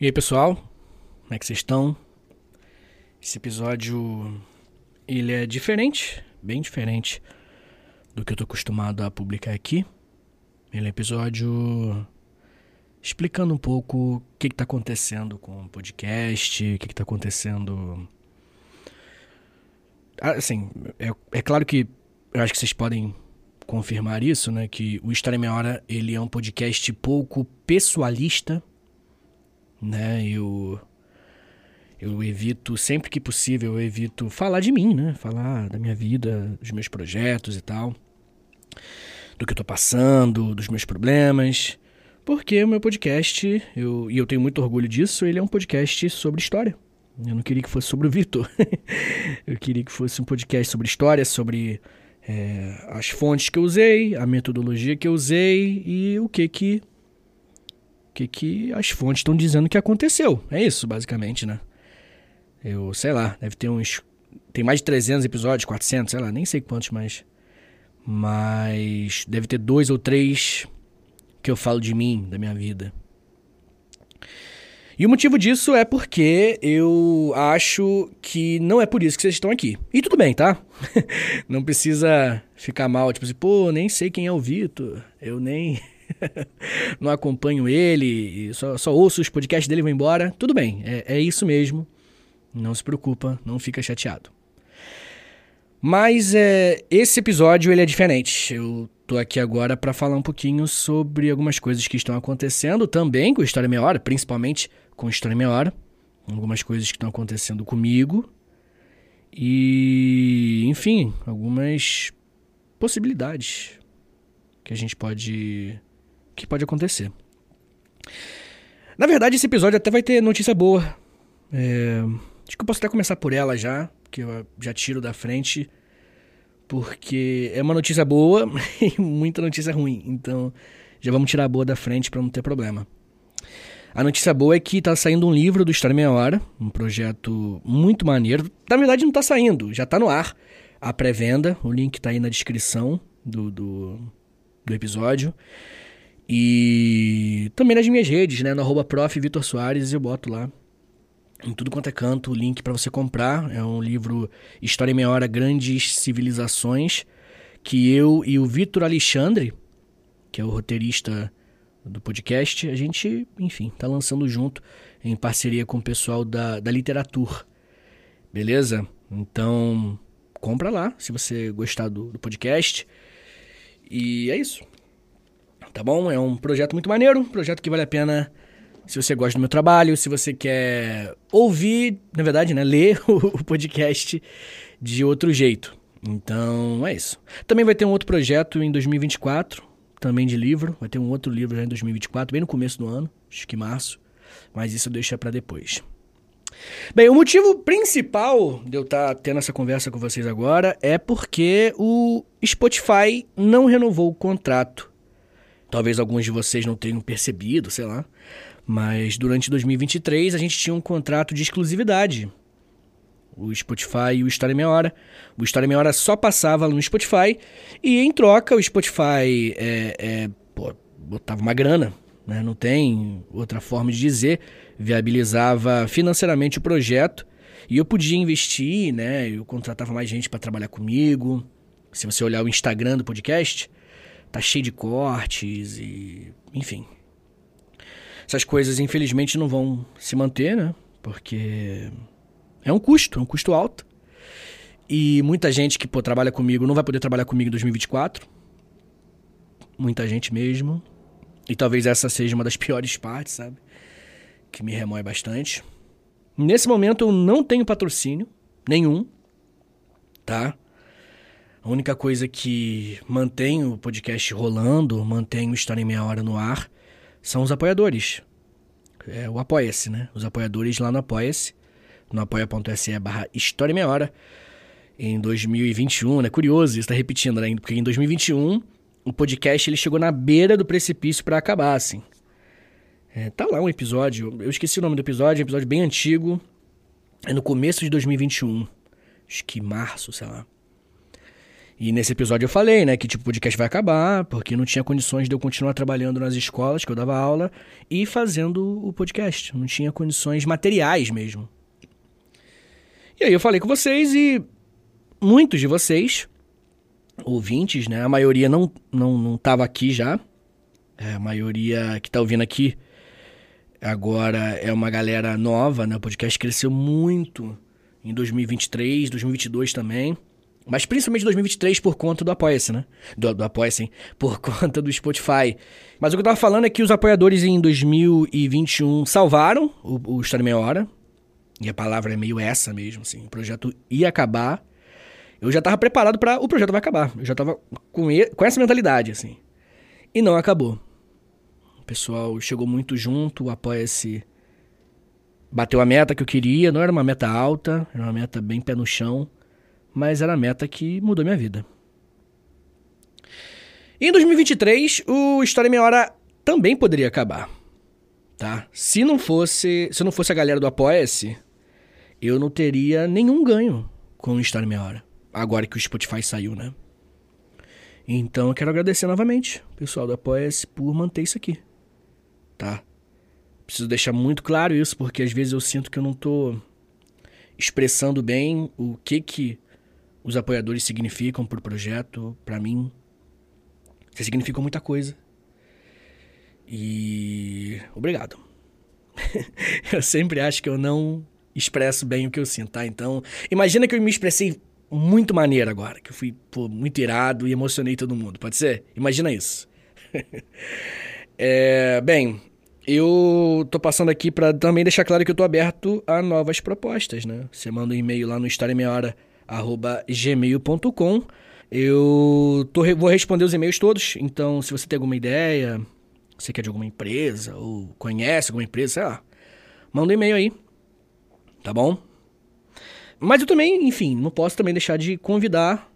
E aí, pessoal? Como é que vocês estão? Esse episódio ele é diferente, bem diferente do que eu tô acostumado a publicar aqui. Ele é um episódio explicando um pouco o que está acontecendo com o podcast, o que está acontecendo. Ah, assim, é, é claro que eu acho que vocês podem confirmar isso, né? Que o História Meia Hora ele é um podcast pouco pessoalista né? Eu eu evito sempre que possível, eu evito falar de mim, né? Falar da minha vida, dos meus projetos e tal, do que eu tô passando, dos meus problemas, porque o meu podcast, eu, e eu tenho muito orgulho disso, ele é um podcast sobre história. Eu não queria que fosse sobre o Vitor. eu queria que fosse um podcast sobre história, sobre é, as fontes que eu usei, a metodologia que eu usei e o que que que, que as fontes estão dizendo que aconteceu. É isso, basicamente, né? Eu, sei lá, deve ter uns. Tem mais de 300 episódios, 400, sei lá, nem sei quantos mais. Mas deve ter dois ou três que eu falo de mim, da minha vida. E o motivo disso é porque eu acho que não é por isso que vocês estão aqui. E tudo bem, tá? não precisa ficar mal, tipo assim, pô, nem sei quem é o Vitor, eu nem. não acompanho ele, só, só ouço os podcasts dele e vou embora. Tudo bem, é, é isso mesmo. Não se preocupa, não fica chateado. Mas é, esse episódio ele é diferente. Eu tô aqui agora para falar um pouquinho sobre algumas coisas que estão acontecendo também com História Meia Hora, principalmente com História Meia Hora. Algumas coisas que estão acontecendo comigo. E, enfim, algumas possibilidades que a gente pode que pode acontecer. Na verdade, esse episódio até vai ter notícia boa. É, acho que eu posso até começar por ela já, que eu já tiro da frente, porque é uma notícia boa e muita notícia ruim. Então, já vamos tirar a boa da frente para não ter problema. A notícia boa é que está saindo um livro do História Meia Hora, um projeto muito maneiro. Na verdade, não está saindo, já está no ar a pré-venda. O link está aí na descrição do, do, do episódio. E também nas minhas redes, né? No arroba Soares, eu boto lá em tudo quanto é canto o link para você comprar. É um livro História em Meia Hora, Grandes Civilizações, que eu e o Vitor Alexandre, que é o roteirista do podcast, a gente, enfim, tá lançando junto em parceria com o pessoal da, da literatura. Beleza? Então, compra lá se você gostar do, do podcast. E é isso tá bom? É um projeto muito maneiro, um projeto que vale a pena se você gosta do meu trabalho, se você quer ouvir, na verdade, né, ler o podcast de outro jeito. Então, é isso. Também vai ter um outro projeto em 2024, também de livro. Vai ter um outro livro já em 2024, bem no começo do ano, acho que março. Mas isso deixa para depois. Bem, o motivo principal de eu estar tá tendo essa conversa com vocês agora é porque o Spotify não renovou o contrato Talvez alguns de vocês não tenham percebido, sei lá. Mas durante 2023 a gente tinha um contrato de exclusividade. O Spotify e o História Meia Hora. O História Meia Hora só passava no Spotify. E em troca, o Spotify é, é, pô, botava uma grana. Né? Não tem outra forma de dizer. Viabilizava financeiramente o projeto. E eu podia investir, né? Eu contratava mais gente para trabalhar comigo. Se você olhar o Instagram do podcast, tá cheio de cortes e. enfim. Essas coisas, infelizmente, não vão se manter, né? Porque é um custo, é um custo alto. E muita gente que pô, trabalha comigo não vai poder trabalhar comigo em 2024. Muita gente mesmo. E talvez essa seja uma das piores partes, sabe? Que me remoe bastante. Nesse momento eu não tenho patrocínio nenhum, tá? A única coisa que mantém o podcast rolando, mantém o História em Meia Hora no ar, são os apoiadores. É o Apoia-se, né? Os apoiadores lá no Apoia-se, no apoia.se barra História em Meia Hora, em 2021, né? Curioso isso, tá repetindo, né? Porque em 2021 o podcast ele chegou na beira do precipício para acabar, assim. É, tá lá um episódio, eu esqueci o nome do episódio, é um episódio bem antigo, é no começo de 2021, acho que março, sei lá. E nesse episódio eu falei, né, que tipo, o podcast vai acabar, porque não tinha condições de eu continuar trabalhando nas escolas que eu dava aula e fazendo o podcast. Não tinha condições materiais mesmo. E aí eu falei com vocês e muitos de vocês, ouvintes, né, a maioria não, não, não tava aqui já. É, a maioria que tá ouvindo aqui agora é uma galera nova, né? O podcast cresceu muito em 2023, 2022 também. Mas principalmente 2023 por conta do Apoia-se, né? Do, do Apoia-se, por conta do Spotify. Mas o que eu tava falando é que os apoiadores em 2021 salvaram o, o História Meia Hora. E a palavra é meio essa mesmo, assim. O projeto ia acabar. Eu já tava preparado para O projeto vai acabar. Eu já tava com, com essa mentalidade, assim. E não acabou. O pessoal chegou muito junto, o Apoia-se bateu a meta que eu queria. Não era uma meta alta, era uma meta bem pé no chão mas era a meta que mudou minha vida. Em 2023, o História Meia Hora também poderia acabar, tá? Se não fosse, se não fosse a galera do Apoia-se, eu não teria nenhum ganho com o História Meia Hora. Agora que o Spotify saiu, né? Então eu quero agradecer novamente o pessoal do Apoia-se por manter isso aqui, tá? Preciso deixar muito claro isso, porque às vezes eu sinto que eu não tô expressando bem o que que os apoiadores significam pro projeto, para mim. Vocês significam muita coisa. E. Obrigado. eu sempre acho que eu não expresso bem o que eu sinto, tá? Então, imagina que eu me expressei muito maneiro agora, que eu fui pô, muito irado e emocionei todo mundo, pode ser? Imagina isso. é, bem, eu tô passando aqui para também deixar claro que eu tô aberto a novas propostas, né? Você manda um e-mail lá no História Meia Hora gmail.com. Eu tô, vou responder os e-mails todos, então se você tem alguma ideia, você quer de alguma empresa, ou conhece alguma empresa, sei lá, manda um e-mail aí, tá bom? Mas eu também, enfim, não posso também deixar de convidar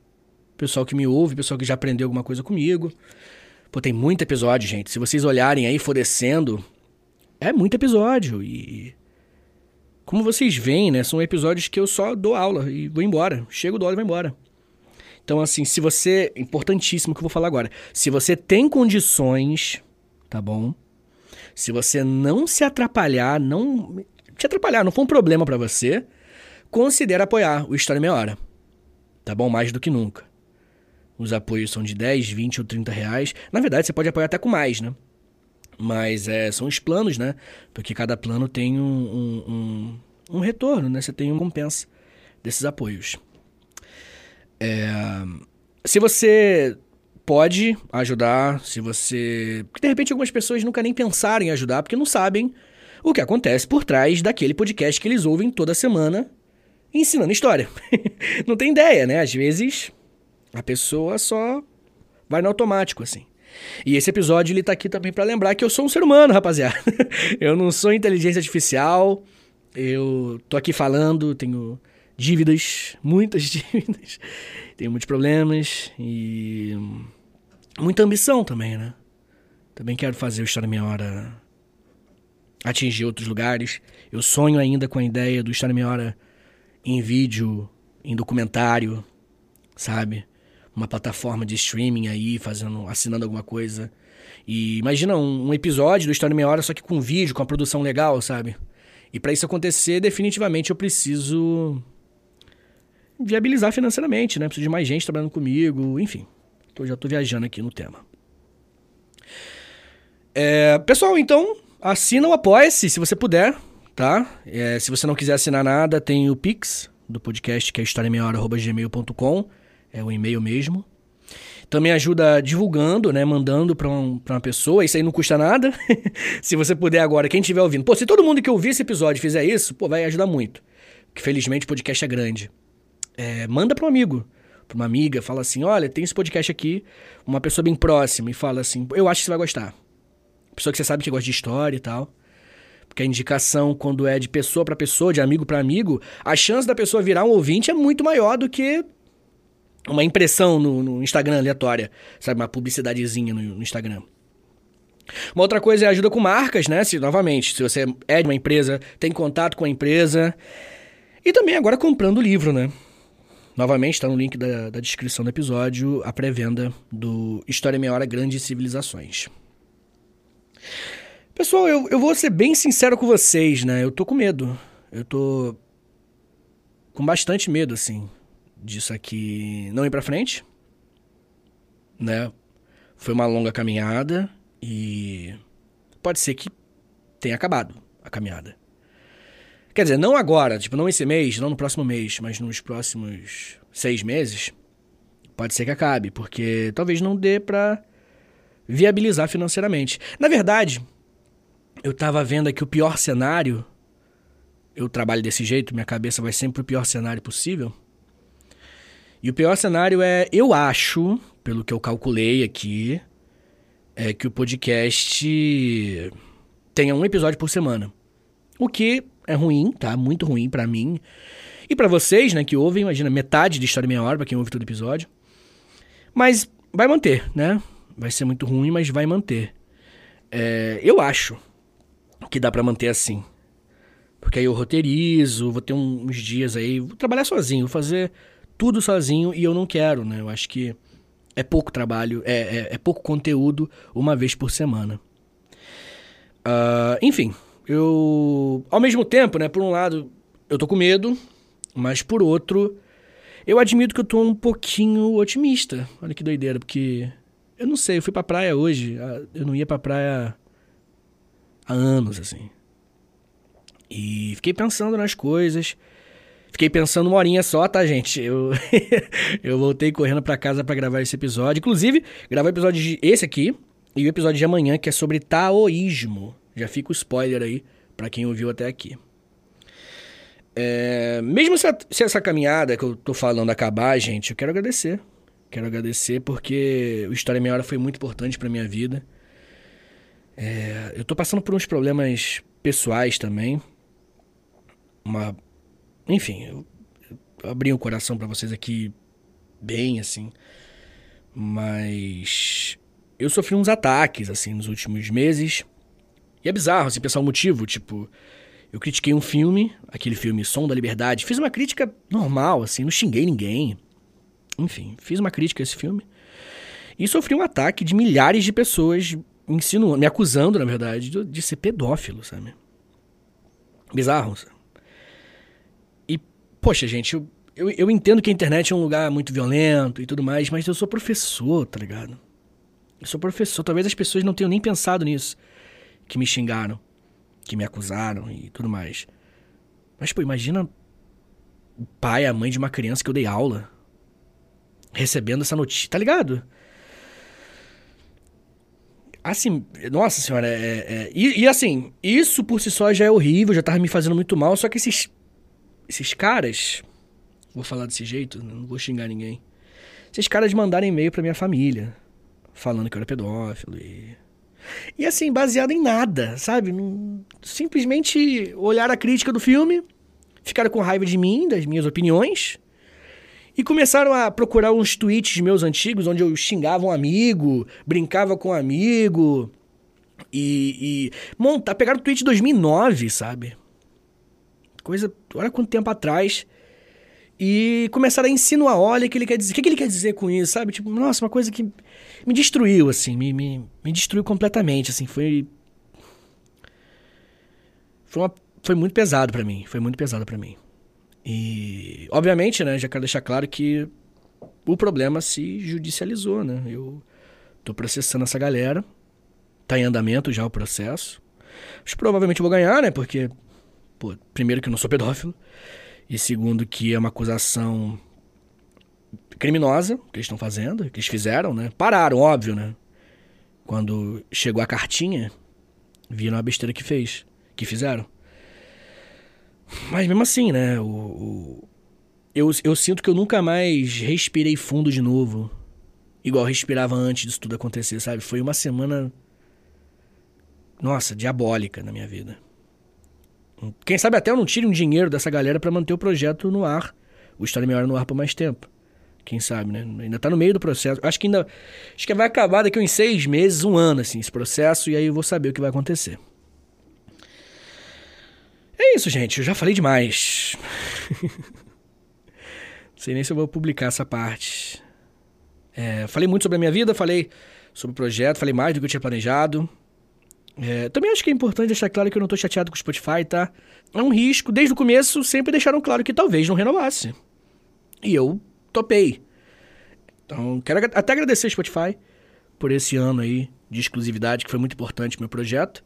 o pessoal que me ouve, o pessoal que já aprendeu alguma coisa comigo. Pô, tem muito episódio, gente. Se vocês olharem aí, for descendo, é muito episódio. E como vocês veem, né, são episódios que eu só dou aula e vou embora. Chego, dou aula e vou embora. Então, assim, se você. Importantíssimo que eu vou falar agora. Se você tem condições, tá bom? Se você não se atrapalhar, não. Te atrapalhar, não for um problema para você, considere apoiar o História Meia Hora. Tá bom? Mais do que nunca. Os apoios são de 10, 20 ou 30 reais. Na verdade, você pode apoiar até com mais, né? Mas é, são os planos, né? Porque cada plano tem um, um, um, retorno, né? Você tem uma compensa desses apoios. É, se você pode ajudar, se você. Porque de repente algumas pessoas nunca nem pensaram em ajudar porque não sabem o que acontece por trás daquele podcast que eles ouvem toda semana ensinando história. não tem ideia, né? Às vezes a pessoa só vai no automático, assim. E esse episódio ele tá aqui também para lembrar que eu sou um ser humano, rapaziada. eu não sou inteligência artificial. Eu tô aqui falando, tenho dívidas, muitas dívidas. tenho muitos problemas e muita ambição também, né? Também quero fazer o História Meia Hora atingir outros lugares. Eu sonho ainda com a ideia do História Meia Hora em vídeo, em documentário, sabe? Uma plataforma de streaming aí, fazendo, assinando alguma coisa. E imagina um, um episódio do História Meia Hora, só que com vídeo, com a produção legal, sabe? E para isso acontecer, definitivamente eu preciso viabilizar financeiramente, né? Preciso de mais gente trabalhando comigo, enfim. Tô, já tô viajando aqui no tema. É, pessoal, então, assina o Apoia-se, se você puder, tá? É, se você não quiser assinar nada, tem o Pix do podcast, que é historiameiahora.gmail.com. É o e-mail mesmo. Também ajuda divulgando, né? Mandando pra, um, uma pessoa. Isso aí não custa nada. se você puder agora, quem estiver ouvindo. Pô, se todo mundo que ouvir esse episódio fizer isso, pô, vai ajudar muito. Que felizmente o podcast é grande. É, manda pra um amigo, pra uma amiga, fala assim: olha, tem esse podcast aqui, uma pessoa bem próxima, e fala assim: eu acho que você vai gostar. Pessoa que você sabe que gosta de história e tal. Porque a indicação, quando é de pessoa para pessoa, de amigo para amigo, a chance da pessoa virar um ouvinte é muito maior do que uma impressão no, no Instagram aleatória, sabe? Uma publicidadezinha no, no, Instagram. Uma outra coisa é ajuda com marcas, né? Se, novamente, se você é de uma empresa, tem contato com a empresa. E também agora comprando o livro, né? Novamente, está no link da, da descrição do episódio, a pré-venda do História Meia Hora Grandes Civilizações. Pessoal, eu, eu vou ser bem sincero com vocês, né? Eu tô com medo. Eu tô com bastante medo, assim, disso aqui não ir pra frente, né? Foi uma longa caminhada e pode ser que tenha acabado a caminhada. Quer dizer, não agora, tipo, não esse mês, não no próximo mês, mas nos próximos seis meses, pode ser que acabe, porque talvez não dê pra viabilizar financeiramente. Na verdade, eu tava vendo aqui o pior cenário. Eu trabalho desse jeito, minha cabeça vai sempre pro pior cenário possível. E o pior cenário é, eu acho, pelo que eu calculei aqui, é que o podcast tenha um episódio por semana. O que é ruim, tá? Muito ruim para mim. E para vocês, né, que ouvem, imagina, metade de História Meia Hora, pra quem ouve todo episódio. Mas vai manter, né? Vai ser muito ruim, mas vai manter. É, eu acho que dá para manter assim. Porque aí eu roteirizo, vou ter uns dias aí, vou trabalhar sozinho, vou fazer tudo sozinho e eu não quero, né? Eu acho que é pouco trabalho, é, é, é pouco conteúdo uma vez por semana. Uh, enfim, eu. Ao mesmo tempo, né? Por um lado, eu tô com medo, mas por outro, eu admito que eu tô um pouquinho otimista. Olha que doideira, porque. Eu não sei, eu fui pra praia hoje, ah, eu não ia pra praia há anos, assim. E fiquei pensando nas coisas. Fiquei pensando uma horinha só, tá, gente? Eu, eu voltei correndo para casa para gravar esse episódio. Inclusive, gravar o episódio de esse aqui e o episódio de amanhã, que é sobre taoísmo. Já fica o spoiler aí para quem ouviu até aqui. É, mesmo se, a, se, essa caminhada que eu tô falando acabar, gente, eu quero agradecer. Quero agradecer porque o História Meia Hora foi muito importante pra minha vida. É, eu tô passando por uns problemas pessoais também. Uma. Enfim, eu, eu abri o coração para vocês aqui bem, assim. Mas. Eu sofri uns ataques, assim, nos últimos meses. E é bizarro, assim, pensar o motivo. Tipo, eu critiquei um filme, aquele filme Som da Liberdade. Fiz uma crítica normal, assim, não xinguei ninguém. Enfim, fiz uma crítica a esse filme. E sofri um ataque de milhares de pessoas me insinuando, me acusando, na verdade, de, de ser pedófilo, sabe? Bizarro, sabe? Poxa, gente, eu, eu, eu entendo que a internet é um lugar muito violento e tudo mais, mas eu sou professor, tá ligado? Eu sou professor, talvez as pessoas não tenham nem pensado nisso, que me xingaram, que me acusaram e tudo mais. Mas, pô, imagina o pai, a mãe de uma criança que eu dei aula, recebendo essa notícia, tá ligado? Assim, nossa senhora, é, é e, e, assim, isso por si só já é horrível, já tava me fazendo muito mal, só que esses, esses caras, vou falar desse jeito, não vou xingar ninguém, esses caras mandarem e-mail pra minha família, falando que eu era pedófilo e... E assim, baseado em nada, sabe? Simplesmente olhar a crítica do filme, ficaram com raiva de mim, das minhas opiniões, e começaram a procurar uns tweets meus antigos, onde eu xingava um amigo, brincava com um amigo. E. e montar, pegaram o tweet de 2009, sabe? Coisa. Olha quanto tempo atrás. E começaram a insinuar: olha o que ele quer dizer. O que, que ele quer dizer com isso, sabe? Tipo, nossa, uma coisa que me destruiu, assim. Me, me, me destruiu completamente, assim. Foi. Foi, uma, foi muito pesado para mim. Foi muito pesado para mim. E, obviamente, né, já quero deixar claro que o problema se judicializou, né? Eu tô processando essa galera, tá em andamento já o processo. Mas provavelmente eu vou ganhar, né? Porque, pô, primeiro que eu não sou pedófilo. E segundo que é uma acusação criminosa que eles estão fazendo, que eles fizeram, né? Pararam, óbvio, né? Quando chegou a cartinha, viram a besteira que fez, que fizeram. Mas mesmo assim, né? O, o, eu, eu sinto que eu nunca mais respirei fundo de novo. Igual respirava antes disso tudo acontecer, sabe? Foi uma semana. Nossa, diabólica na minha vida. Quem sabe até eu não tire um dinheiro dessa galera para manter o projeto no ar. O História Meia Hora no ar por mais tempo. Quem sabe, né? Ainda tá no meio do processo. Acho que ainda. Acho que vai acabar daqui uns seis meses, um ano, assim, esse processo, e aí eu vou saber o que vai acontecer. É isso, gente. Eu já falei demais. Sei nem se eu vou publicar essa parte. É, falei muito sobre a minha vida, falei sobre o projeto, falei mais do que eu tinha planejado. É, também acho que é importante deixar claro que eu não tô chateado com o Spotify, tá? É um risco. Desde o começo, sempre deixaram claro que talvez não renovasse. E eu topei. Então, quero até agradecer ao Spotify por esse ano aí de exclusividade, que foi muito importante pro meu projeto.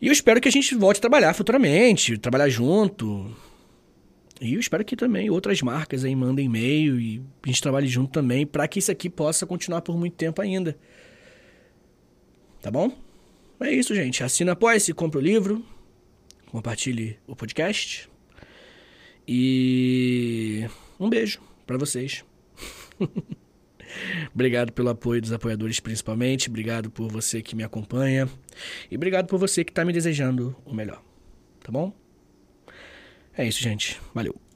E eu espero que a gente volte a trabalhar futuramente, trabalhar junto. E eu espero que também outras marcas aí mandem e-mail e a gente trabalhe junto também para que isso aqui possa continuar por muito tempo ainda. Tá bom? É isso, gente. Assina Apoia-se, compra o livro, compartilhe o podcast. E um beijo para vocês. obrigado pelo apoio dos apoiadores, principalmente. Obrigado por você que me acompanha. E obrigado por você que está me desejando o melhor. Tá bom? É isso, gente. Valeu.